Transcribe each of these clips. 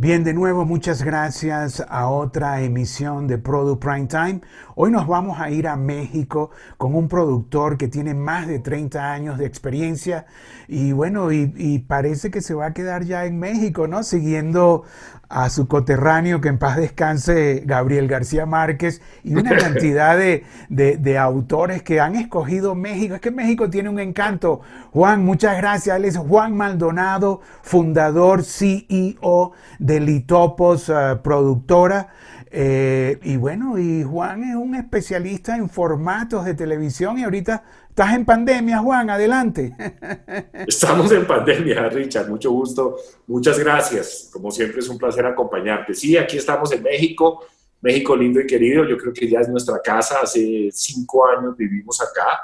Bien, de nuevo, muchas gracias a otra emisión de Product Prime Time. Hoy nos vamos a ir a México con un productor que tiene más de 30 años de experiencia y bueno, y, parece que se va a quedar ya en México, ¿no? Siguiendo a su coterráneo, que en paz descanse, Gabriel García Márquez, y una cantidad de, de, autores que han escogido México. Es que México tiene un encanto. Juan, muchas gracias. Él es Juan Maldonado, fundador, CEO de Litopos eh, Productora. Eh, y bueno, y Juan es un especialista en formatos de televisión y ahorita estás en pandemia, Juan, adelante. Estamos en pandemia, Richard, mucho gusto, muchas gracias. Como siempre es un placer acompañarte. Sí, aquí estamos en México, México lindo y querido, yo creo que ya es nuestra casa, hace cinco años vivimos acá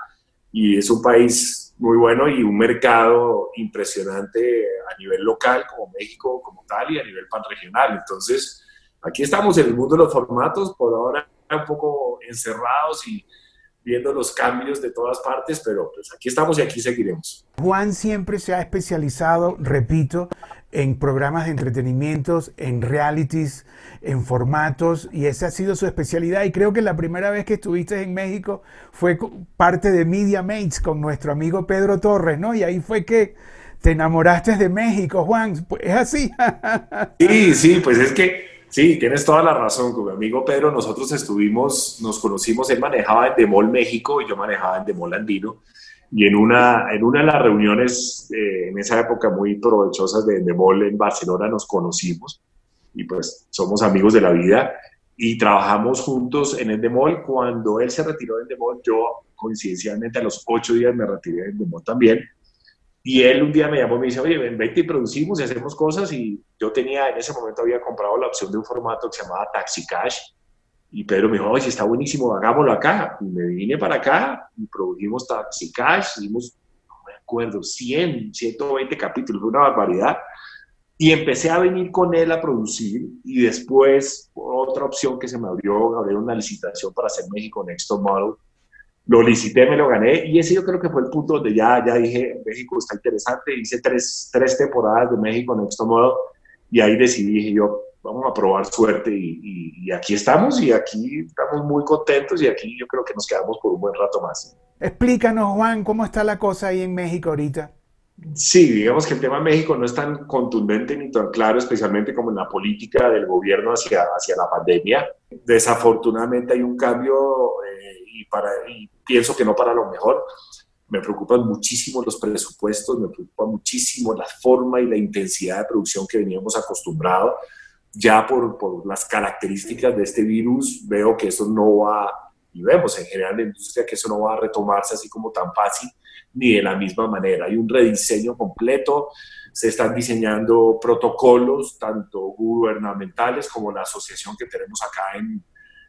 y es un país muy bueno y un mercado impresionante a nivel local como México como tal y a nivel panregional. Entonces, aquí estamos en el mundo de los formatos, por ahora un poco encerrados y viendo los cambios de todas partes, pero pues aquí estamos y aquí seguiremos. Juan siempre se ha especializado, repito, en programas de entretenimiento, en realities, en formatos, y esa ha sido su especialidad. Y creo que la primera vez que estuviste en México fue parte de Media Mates con nuestro amigo Pedro Torres, ¿no? Y ahí fue que te enamoraste de México, Juan. ¿Es así? sí, sí, pues es que Sí, tienes toda la razón, con mi amigo Pedro. Nosotros estuvimos, nos conocimos, él manejaba en Demol México y yo manejaba en Demol Andino. Y en una, en una de las reuniones eh, en esa época muy provechosas de Demol en Barcelona nos conocimos y pues somos amigos de la vida y trabajamos juntos en Endemol. Cuando él se retiró de Endemol, yo coincidencialmente a los ocho días me retiré de Endemol también y él un día me llamó y me dice, oye, ven, vete y producimos y hacemos cosas. Y yo tenía, en ese momento había comprado la opción de un formato que se llamaba Taxi Cash. Y Pedro me dijo, oye, está buenísimo, hagámoslo acá. Y me vine para acá y produjimos Taxi Cash. Hicimos, no me acuerdo, 100, 120 capítulos, una barbaridad. Y empecé a venir con él a producir. Y después, otra opción que se me abrió, había una licitación para hacer México Next Model lo licité, me lo gané y ese yo creo que fue el punto donde ya, ya dije, México está interesante, hice tres, tres temporadas de México en este modo y ahí decidí, dije yo, vamos a probar suerte y, y, aquí estamos y aquí estamos muy contentos y aquí yo creo que nos quedamos por un buen rato más. Explícanos, Juan, ¿cómo está la cosa ahí en México ahorita? Sí, digamos que el tema de México no es tan contundente ni tan claro, especialmente como en la política del gobierno hacia, hacia la pandemia. Desafortunadamente hay un cambio eh, y, para, y pienso que no para lo mejor. Me preocupan muchísimo los presupuestos, me preocupa muchísimo la forma y la intensidad de producción que veníamos acostumbrados. Ya por, por las características de este virus, veo que eso no va, y vemos en general en la industria que eso no va a retomarse así como tan fácil ni de la misma manera. Hay un rediseño completo, se están diseñando protocolos, tanto gubernamentales como la asociación que tenemos acá en,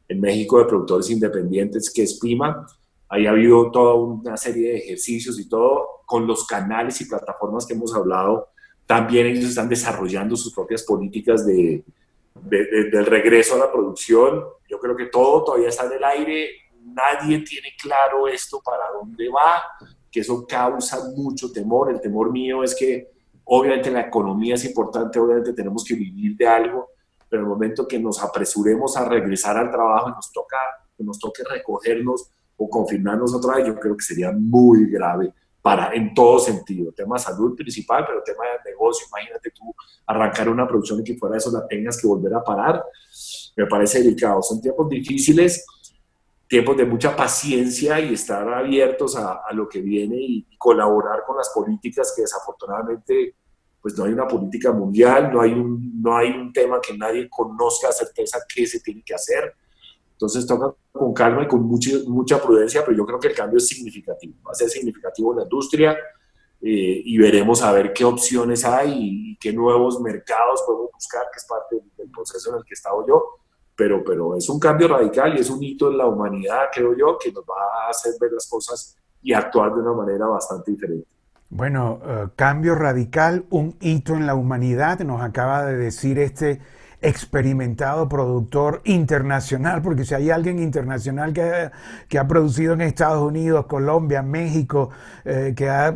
en México de productores independientes, que es PIMA. Ahí ha habido toda una serie de ejercicios y todo con los canales y plataformas que hemos hablado. También ellos están desarrollando sus propias políticas de, del regreso a la producción. Yo creo que todo todavía está en el aire. Nadie tiene claro esto para dónde va, que eso causa mucho temor. El temor mío es que obviamente la economía es importante, obviamente tenemos que vivir de algo, pero el momento que nos apresuremos a regresar al trabajo y nos toca, nos toque recogernos o confirmarnos otra vez, yo creo que sería muy grave para, en todo sentido. Tema salud principal, pero tema de negocio, imagínate tú arrancar una producción y que fuera de eso la tengas que volver a parar, me parece delicado. Son tiempos difíciles, tiempos de mucha paciencia y estar abiertos a, a lo que viene y, y, colaborar con las políticas que desafortunadamente pues no hay una política mundial, no hay un, no hay un tema que nadie conozca a certeza qué se tiene que hacer. Entonces toca con calma y con mucha, mucha prudencia, pero yo creo que el cambio es significativo. Va a ser significativo en la industria eh, y veremos a ver qué opciones hay y, qué nuevos mercados podemos buscar, que es parte del proceso en el que he estado yo. Pero, pero es un cambio radical y es un hito en la humanidad, creo yo, que nos va a hacer ver las cosas y actuar de una manera bastante diferente. Bueno, uh, cambio radical, un hito en la humanidad, nos acaba de decir este experimentado productor internacional, porque si hay alguien internacional que, que ha producido en Estados Unidos, Colombia, México, eh, que ha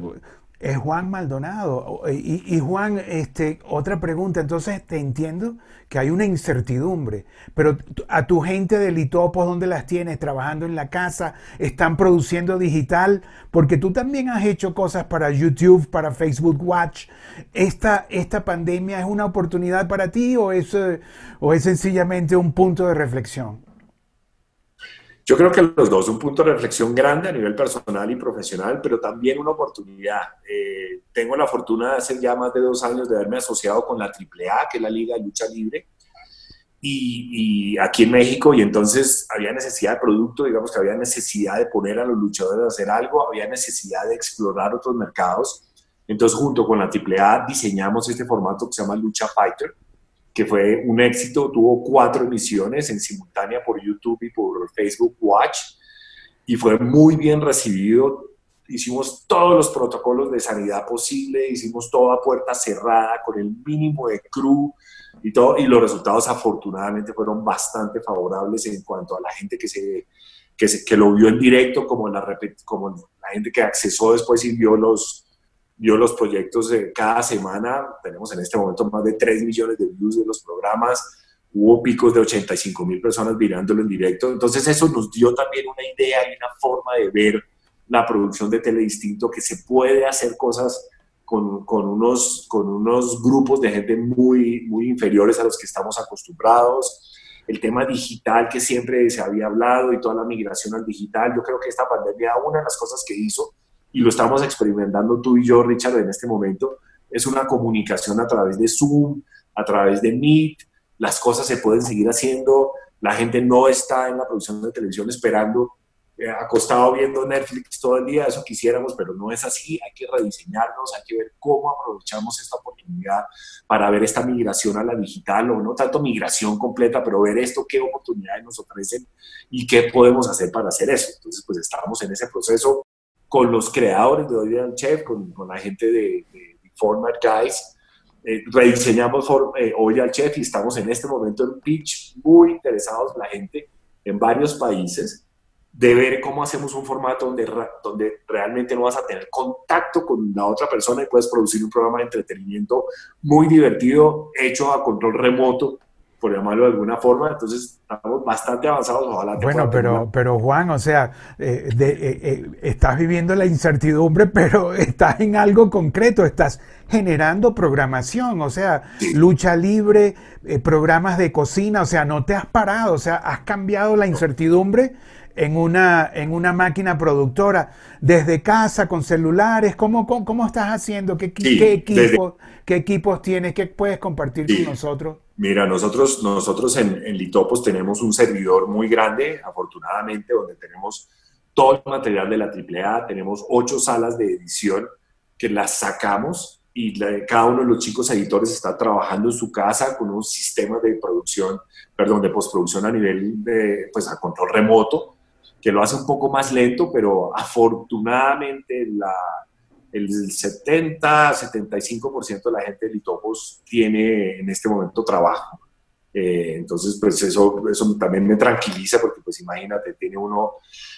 es Juan Maldonado. Y, Juan, este, otra pregunta, entonces te entiendo que hay una incertidumbre, pero a tu gente de Litopos, ¿dónde las tienes? ¿Trabajando en la casa? ¿Están produciendo digital? Porque tú también has hecho cosas para YouTube, para Facebook Watch. ¿Esta, esta pandemia es una oportunidad para ti o es, eh, o es sencillamente un punto de reflexión? Yo creo que los dos, un punto de reflexión grande a nivel personal y profesional, pero también una oportunidad. Eh, tengo la fortuna de hace ya más de dos años de haberme asociado con la AAA, que es la Liga de Lucha Libre, y, aquí en México, y entonces había necesidad de producto, digamos que había necesidad de poner a los luchadores a hacer algo, había necesidad de explorar otros mercados. Entonces, junto con la AAA, diseñamos este formato que se llama Lucha Fighter, que fue un éxito, tuvo cuatro emisiones en simultánea por YouTube y por Facebook Watch y fue muy bien recibido. Hicimos todos los protocolos de sanidad posible, hicimos toda puerta cerrada con el mínimo de crew y todo, y los resultados afortunadamente fueron bastante favorables en cuanto a la gente que se que, que lo vio en directo, como la, como la gente que accesó después y vio los, vio los proyectos de cada semana. Tenemos en este momento más de 3 millones de views de los programas. Hubo picos de 85 mil personas mirándolo en directo. Entonces eso nos dio también una idea y una forma de ver la producción de Teledistinto, que se puede hacer cosas con, con, unos, con unos grupos de gente muy, muy inferiores a los que estamos acostumbrados. El tema digital que siempre se había hablado y toda la migración al digital. Yo creo que esta pandemia, una de las cosas que hizo y lo estamos experimentando tú y yo, Richard, en este momento, es una comunicación a través de Zoom, a través de Meet, las cosas se pueden seguir haciendo, la gente no está en la producción de televisión esperando, eh, acostado viendo Netflix todo el día, eso quisiéramos, pero no es así, hay que rediseñarnos, hay que ver cómo aprovechamos esta oportunidad para ver esta migración a la digital, o no tanto migración completa, pero ver esto, qué oportunidades nos ofrecen y qué podemos hacer para hacer eso. Entonces, pues estamos en ese proceso con los creadores de al Chef, con, con, la gente de, de, Format Guys. Eh, rediseñamos eh, Hoy al Chef y estamos en este momento en pitch muy interesados la gente en varios países de ver cómo hacemos un formato donde, donde realmente no vas a tener contacto con la otra persona y puedes producir un programa de entretenimiento muy divertido, hecho a control remoto, por llamarlo de alguna forma. Entonces, estamos bastante avanzados. Ojalá bueno, pero, pero Juan, o sea, eh, de, eh, eh, estás viviendo la incertidumbre, pero estás en algo concreto, estás generando programación, o sea, lucha libre, programas de cocina, o sea, no te has parado, o sea, has cambiado la incertidumbre en una, en una máquina productora, desde casa, con celulares, ¿cómo, cómo, estás haciendo? ¿Qué, qué, ¿Qué equipos tienes? ¿Qué puedes compartir con nosotros? Mira, nosotros, nosotros en, en, Litopos tenemos un servidor muy grande, afortunadamente, donde tenemos todo el material de la AAA, tenemos ocho salas de edición que las sacamos y cada uno de los chicos editores está trabajando en su casa con un sistema de producción, perdón, de postproducción a nivel de, pues a control remoto, que lo hace un poco más lento, pero afortunadamente la, el 70-75% de la gente de Litopos tiene en este momento trabajo. Eh, entonces, pues eso, eso también me tranquiliza porque, pues imagínate, tiene uno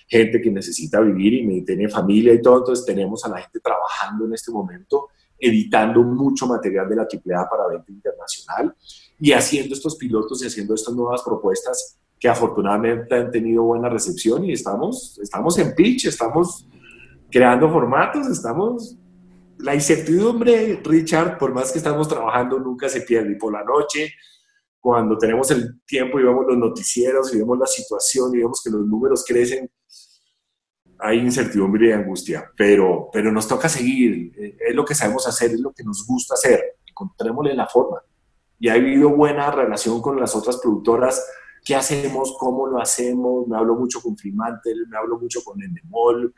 gente que necesita vivir y tiene familia y todo, entonces tenemos a la gente trabajando en este momento, editando mucho material de la AAA para venta internacional y haciendo estos pilotos y haciendo estas nuevas propuestas que afortunadamente han tenido buena recepción y estamos, estamos en pitch, estamos creando formatos, estamos... La incertidumbre, Richard, por más que estamos trabajando, nunca se pierde. Y por la noche, cuando tenemos el tiempo y vemos los noticieros y vemos la situación y vemos que los números crecen, hay incertidumbre y angustia, pero, pero nos toca seguir. Es lo que sabemos hacer, es lo que nos gusta hacer. Encontrémosle la forma. Y ha habido buena relación con las otras productoras. ¿Qué hacemos? ¿Cómo lo hacemos? Me hablo mucho con Fremantle, me hablo mucho con Endemol,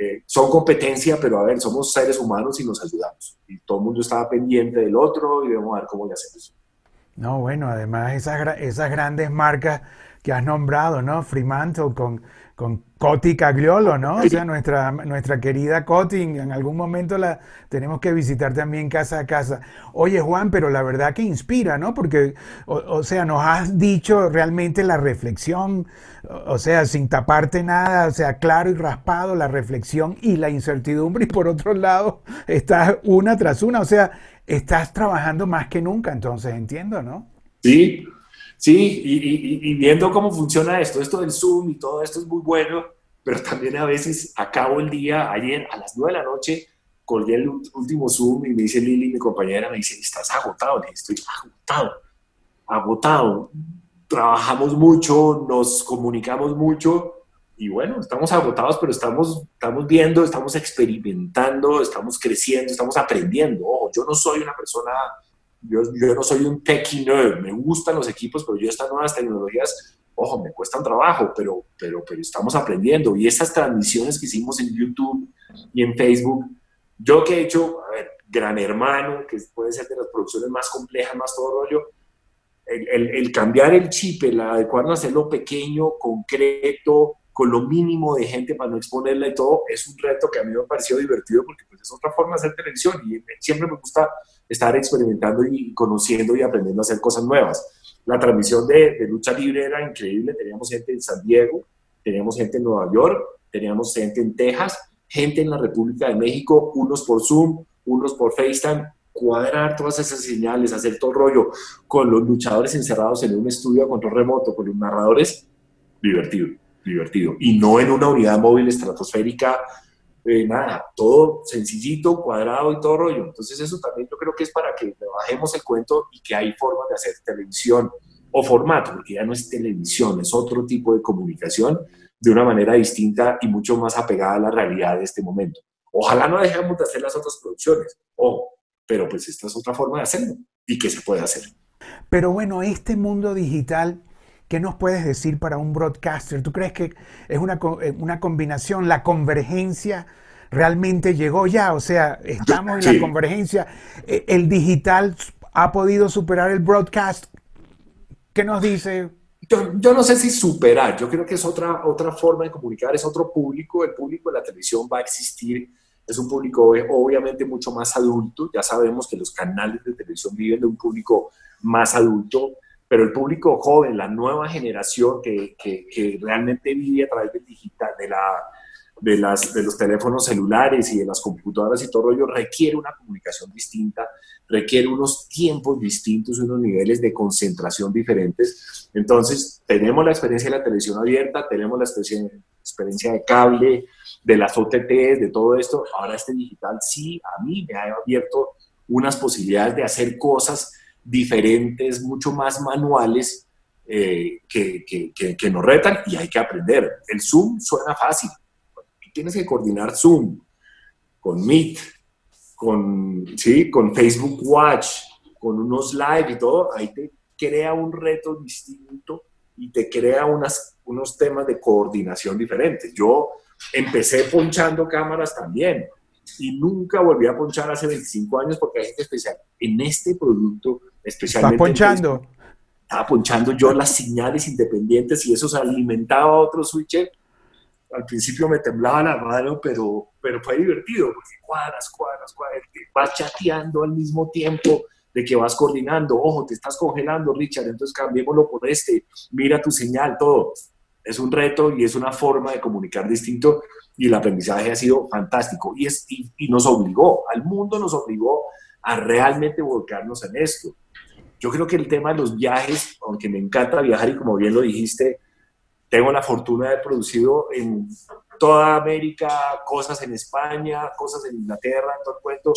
eh, son competencia, pero a ver, somos seres humanos y nos ayudamos. Y todo el mundo estaba pendiente del otro y debemos ver cómo le hacemos. No, bueno, además esas, esas grandes marcas que has nombrado, ¿no? Fremantle con, con Coti Cagliolo, ¿no? O sea, nuestra, nuestra querida Coti, en algún momento la tenemos que visitar también casa a casa. Oye, Juan, pero la verdad que inspira, ¿no? Porque, o, sea, nos has dicho realmente la reflexión, o, sea, sin taparte nada, o sea, claro y raspado, la reflexión y la incertidumbre, y por otro lado, estás una tras una, o sea, estás trabajando más que nunca, entonces entiendo, ¿no? Sí, Sí, y, viendo cómo funciona esto, esto del Zoom y todo esto es muy bueno, pero también a veces acabo el día, ayer a las 9 de la noche, colgué el último Zoom y me dice Lili, mi compañera, me dice, estás agotado, estoy agotado, agotado. Trabajamos mucho, nos comunicamos mucho y bueno, estamos agotados, pero estamos, estamos viendo, estamos experimentando, estamos creciendo, estamos aprendiendo. Ojo, yo no soy una persona yo, yo no soy un techie nerd, me gustan los equipos, pero yo estas nuevas tecnologías, ojo, me cuestan trabajo, pero, pero, pero estamos aprendiendo. Y esas transmisiones que hicimos en YouTube y en Facebook, yo que he hecho, a ver, Gran Hermano, que puede ser de las producciones más complejas, más todo rollo, el, el, el cambiar el chip, el adecuarnos a hacerlo pequeño, concreto, con lo mínimo de gente para no exponerla y todo, es un reto que a mí me ha parecido divertido porque pues, es otra forma de hacer televisión y siempre me gusta estar experimentando y conociendo y aprendiendo a hacer cosas nuevas. La transmisión de, lucha libre era increíble, teníamos gente en San Diego, teníamos gente en Nueva York, teníamos gente en Texas, gente en la República de México, unos por Zoom, unos por FaceTime, cuadrar todas esas señales, hacer todo el rollo con los luchadores encerrados en un estudio a control remoto, con los narradores, divertido divertido. Y no en una unidad móvil estratosférica, eh, nada, todo sencillito, cuadrado y todo rollo. Entonces eso también yo creo que es para que bajemos el cuento y que hay formas de hacer televisión o formato, porque ya no es televisión, es otro tipo de comunicación de una manera distinta y mucho más apegada a la realidad de este momento. Ojalá no dejemos de hacer las otras producciones, o pero pues esta es otra forma de hacerlo y que se puede hacer. Pero bueno, este mundo digital ¿Qué nos puedes decir para un broadcaster? ¿Tú crees que es una, eh, una combinación, la convergencia realmente llegó ya? O sea, estamos en la convergencia. E, ¿El digital ha podido superar el broadcast? ¿Qué nos dice? Yo, no sé si superar, yo creo que es otra, otra forma de comunicar, es otro público, el público de la televisión va a existir, es un público obviamente mucho más adulto, ya sabemos que los canales de televisión viven de un público más adulto, pero el público joven, la nueva generación que, que, realmente vive a través del digital, de, la, de, las, de los teléfonos celulares y de las computadoras y todo ello, requiere una comunicación distinta, requiere unos tiempos distintos, unos niveles de concentración diferentes. Entonces, tenemos la experiencia de la televisión abierta, tenemos la experiencia de cable, de las OTTs, de todo esto. Ahora este digital sí, a mí me ha abierto unas posibilidades de hacer cosas diferentes, mucho más manuales eh, que, que, nos retan y hay que aprender. El Zoom suena fácil. Tienes que coordinar Zoom con Meet, con, ¿sí? con Facebook Watch, con unos live y todo. Ahí te crea un reto distinto y te crea unas, unos temas de coordinación diferentes. Yo empecé ponchando cámaras también y nunca volví a ponchar hace 25 años porque hay gente especial. En este producto, especialmente. ¿Estás ponchando? estaba ponchando yo las señales independientes y eso se alimentaba a otro switcher. Al principio me temblaba la mano, pero, pero fue divertido porque cuadras, cuadras, cuadras. Vas chateando al mismo tiempo de que vas coordinando. Ojo, te estás congelando, Richard, entonces cambiémoslo por este. Mira tu señal, todo. Es un reto y es una forma de comunicar distinto y el aprendizaje ha sido fantástico y, es, y, nos obligó, al mundo nos obligó a realmente volcarnos en esto. Yo creo que el tema de los viajes, aunque me encanta viajar y como bien lo dijiste, tengo la fortuna de haber producido en toda América, cosas en España, cosas en Inglaterra, en todo el cuento.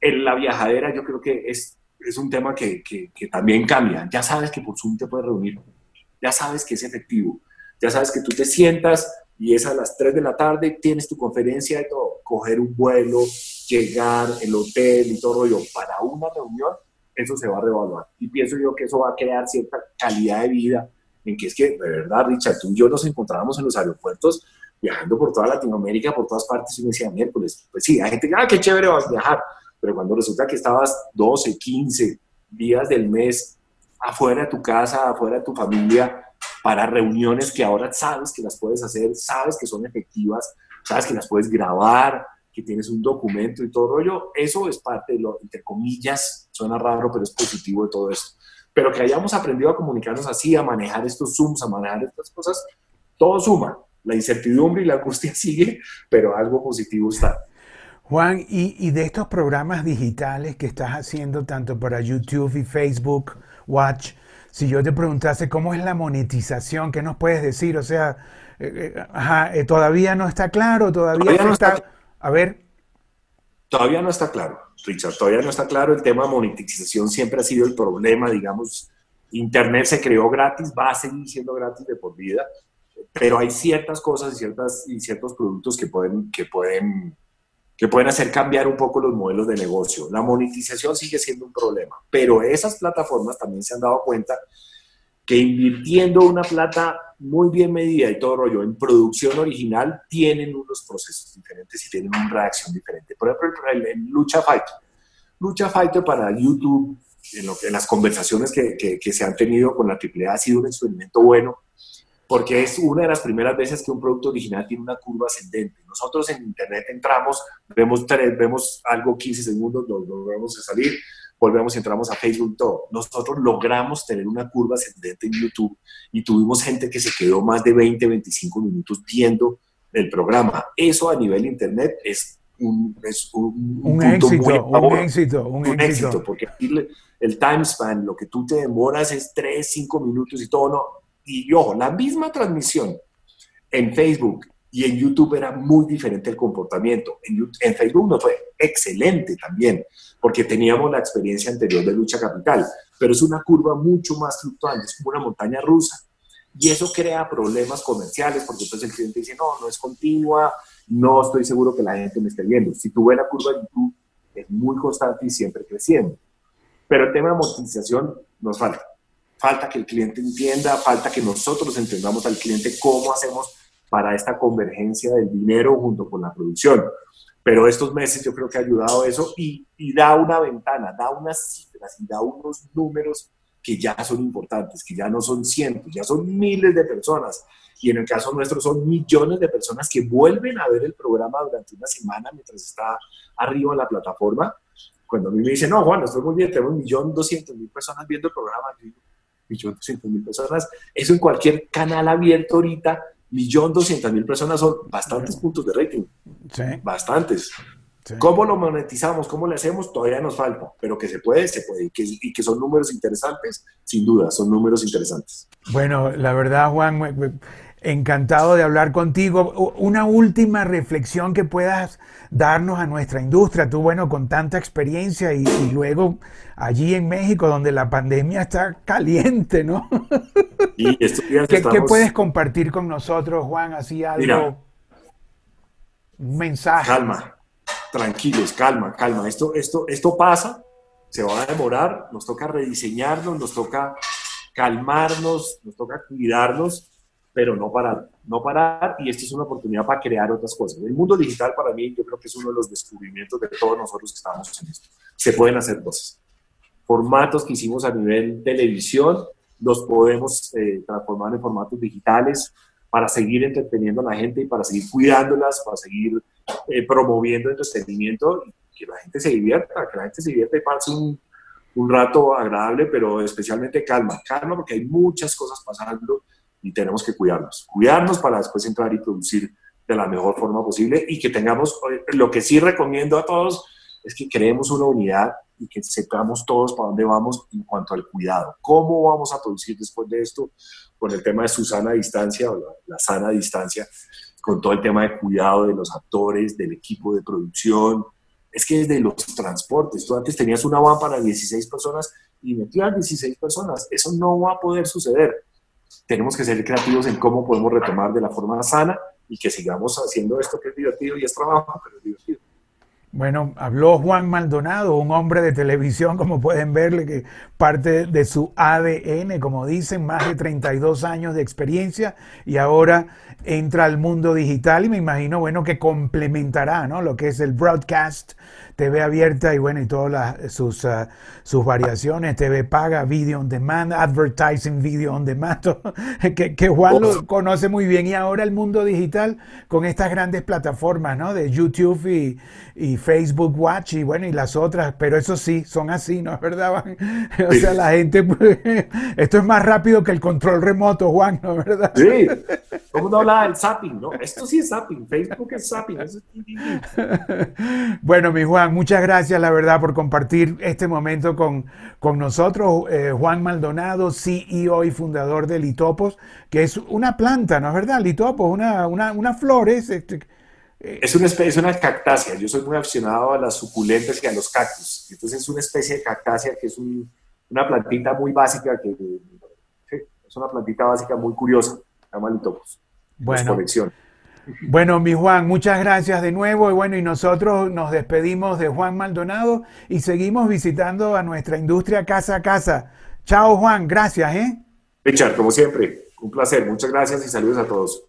En la viajadera yo creo que es, es un tema que, que, que también cambia. Ya sabes que por Zoom te puedes reunir, ya sabes que es efectivo, ya sabes que tú te sientas, y es a las 3 de la tarde, tienes tu conferencia y todo, coger un vuelo, llegar, el hotel y todo rollo para una reunión, eso se va a revaluar. Y pienso yo que eso va a crear cierta calidad de vida, en que es que, de verdad, Richard, tú y yo nos encontrábamos en los aeropuertos viajando por toda Latinoamérica, por todas partes, y me decía, miércoles, pues sí, hay gente que, ah, qué chévere vas a viajar, pero cuando resulta que estabas 12, 15 días del mes afuera de tu casa, afuera de tu familia, para reuniones que ahora sabes que las puedes hacer, sabes que son efectivas, sabes que las puedes grabar, que tienes un documento y todo rollo. Eso es parte de lo, entre comillas, suena raro, pero es positivo de todo esto. Pero que hayamos aprendido a comunicarnos así, a manejar estos Zooms, a manejar estas cosas, todo suma. La incertidumbre y la angustia sigue, pero algo positivo está. Juan, y, y, de estos programas digitales que estás haciendo tanto para YouTube y Facebook Watch, si yo te preguntase cómo es la monetización, ¿qué nos puedes decir? O sea, eh, eh, eh, todavía no está claro, todavía, no está... A ver. Todavía no está claro, Richard, todavía no está claro. El tema de monetización siempre ha sido el problema, digamos. Internet se creó gratis, va a seguir siendo gratis de por vida, pero hay ciertas cosas y, ciertas, y ciertos productos que pueden, que pueden que pueden hacer cambiar un poco los modelos de negocio. La monetización sigue siendo un problema, pero esas plataformas también se han dado cuenta que invirtiendo una plata muy bien medida y todo rollo en producción original, tienen unos procesos diferentes y tienen una reacción diferente. Por ejemplo, en Lucha Fighter. Lucha Fighter para YouTube, en, las conversaciones que, que, que se han tenido con la AAA, ha sido un experimento bueno porque es una de las primeras veces que un producto original tiene una curva ascendente. Nosotros en Internet entramos, vemos, vemos algo 15 segundos, nos volvemos a salir, volvemos y entramos a Facebook, todo. Nosotros logramos tener una curva ascendente en YouTube y tuvimos gente que se quedó más de 20, 25 minutos viendo el programa. Eso a nivel Internet es un, es un, un, éxito, un éxito, un, un éxito, porque el, el time span, lo que tú te demoras es 3, 5 minutos y todo, no y ojo, la misma transmisión en Facebook y en YouTube era muy diferente el comportamiento. En, Facebook no fue excelente también, porque teníamos la experiencia anterior de lucha capital, pero es una curva mucho más fluctuante, es como una montaña rusa. Y eso crea problemas comerciales, porque entonces el cliente dice, no, no es continua, no estoy seguro que la gente me esté viendo. Si tú la curva de YouTube, es muy constante y siempre creciendo. Pero el tema de amortización nos falta falta que el cliente entienda, falta que nosotros entendamos al cliente cómo hacemos para esta convergencia del dinero junto con la producción. Pero estos meses yo creo que ha ayudado eso y, da una ventana, da unas cifras y da unos números que ya son importantes, que ya no son cientos, ya son miles de personas. Y en el caso nuestro son millones de personas que vuelven a ver el programa durante una semana mientras está arriba en la plataforma. Cuando a mí me dicen, no, Juan, estoy muy bien, tenemos un millón doscientos mil personas viendo el programa, millón doscientos mil personas. Eso en cualquier canal abierto ahorita, millón doscientas mil personas son bastantes puntos de rating. Sí. Bastantes. ¿Cómo lo monetizamos? ¿Cómo le hacemos? Todavía nos falta, pero que se puede, se puede. Y que, y que son números interesantes, sin duda, son números interesantes. Bueno, la verdad, Juan, Encantado de hablar contigo. Una última reflexión que puedas darnos a nuestra industria. Tú, bueno, con tanta experiencia y, luego allí en México, donde la pandemia está caliente, ¿no? ¿Qué, puedes compartir con nosotros, Juan? Así algo, un mensaje. Calma, tranquilos, calma, calma. Esto, esto, esto pasa, se va a demorar, nos toca rediseñarnos, nos toca calmarnos, nos toca cuidarnos pero no parar, no parar y esta es una oportunidad para crear otras cosas. El mundo digital para mí yo creo que es uno de los descubrimientos de todos nosotros que estamos en esto. Se pueden hacer cosas. Formatos que hicimos a nivel televisión los podemos eh, transformar en formatos digitales para seguir entreteniendo a la gente y para seguir cuidándolas, para seguir eh, promoviendo entretenimiento y que la gente se divierta, que la gente se divierta y pase un, un rato agradable, pero especialmente calma, calma porque hay muchas cosas pasando y tenemos que cuidarnos. Cuidarnos para después entrar y producir de la mejor forma posible y que tengamos, eh, lo que sí recomiendo a todos es que creemos una unidad y que sepamos todos para dónde vamos en cuanto al cuidado. ¿Cómo vamos a producir después de esto con el tema de su sana distancia o la, sana distancia, con todo el tema de cuidado de los actores, del equipo de producción? Es que desde los transportes, tú antes tenías una van para 16 personas y metías 16 personas. Eso no va a poder suceder tenemos que ser creativos en cómo podemos retomar de la forma sana y que sigamos haciendo esto que es divertido y es trabajo, pero es divertido. Bueno, habló Juan Maldonado, un hombre de televisión, como pueden verle, que parte de su ADN, como dicen, más de 32 años de experiencia y ahora entra al mundo digital y me imagino, bueno, que complementará, ¿no? Lo que es el broadcast TV abierta y bueno, y todas sus, uh, sus variaciones, TV paga, video on demand, advertising, video on demand, que, que, Juan lo conoce muy bien. Y ahora el mundo digital con estas grandes plataformas, ¿no? De YouTube y, y Facebook Watch y bueno, y las otras, pero eso sí, son así, ¿no es verdad, O sea, la gente, pues, esto es más rápido que el control remoto, Juan, ¿no es verdad? Sí, como no habla del zapping, ¿no? Esto sí es zapping, Facebook es zapping. bueno, mi Juan, muchas gracias, la verdad, por compartir este momento con, con nosotros. Eh, Juan Maldonado, CEO y fundador de Litopos, que es una planta, ¿no es verdad? Litopos, una, una, una flor, es... Este, eh, es una especie, una cactácea. Yo soy muy aficionado a las suculentas y a los cactus. Entonces es una especie de cactácea que es una plantita muy básica, que es una plantita básica muy curiosa. Se llama Litopos. Bueno, bueno, mi Juan, muchas gracias de nuevo. Y bueno, y nosotros nos despedimos de Juan Maldonado y seguimos visitando a nuestra industria casa a casa. Chao, Juan, gracias, ¿eh? Richard, como siempre, un placer. Muchas gracias y saludos a todos.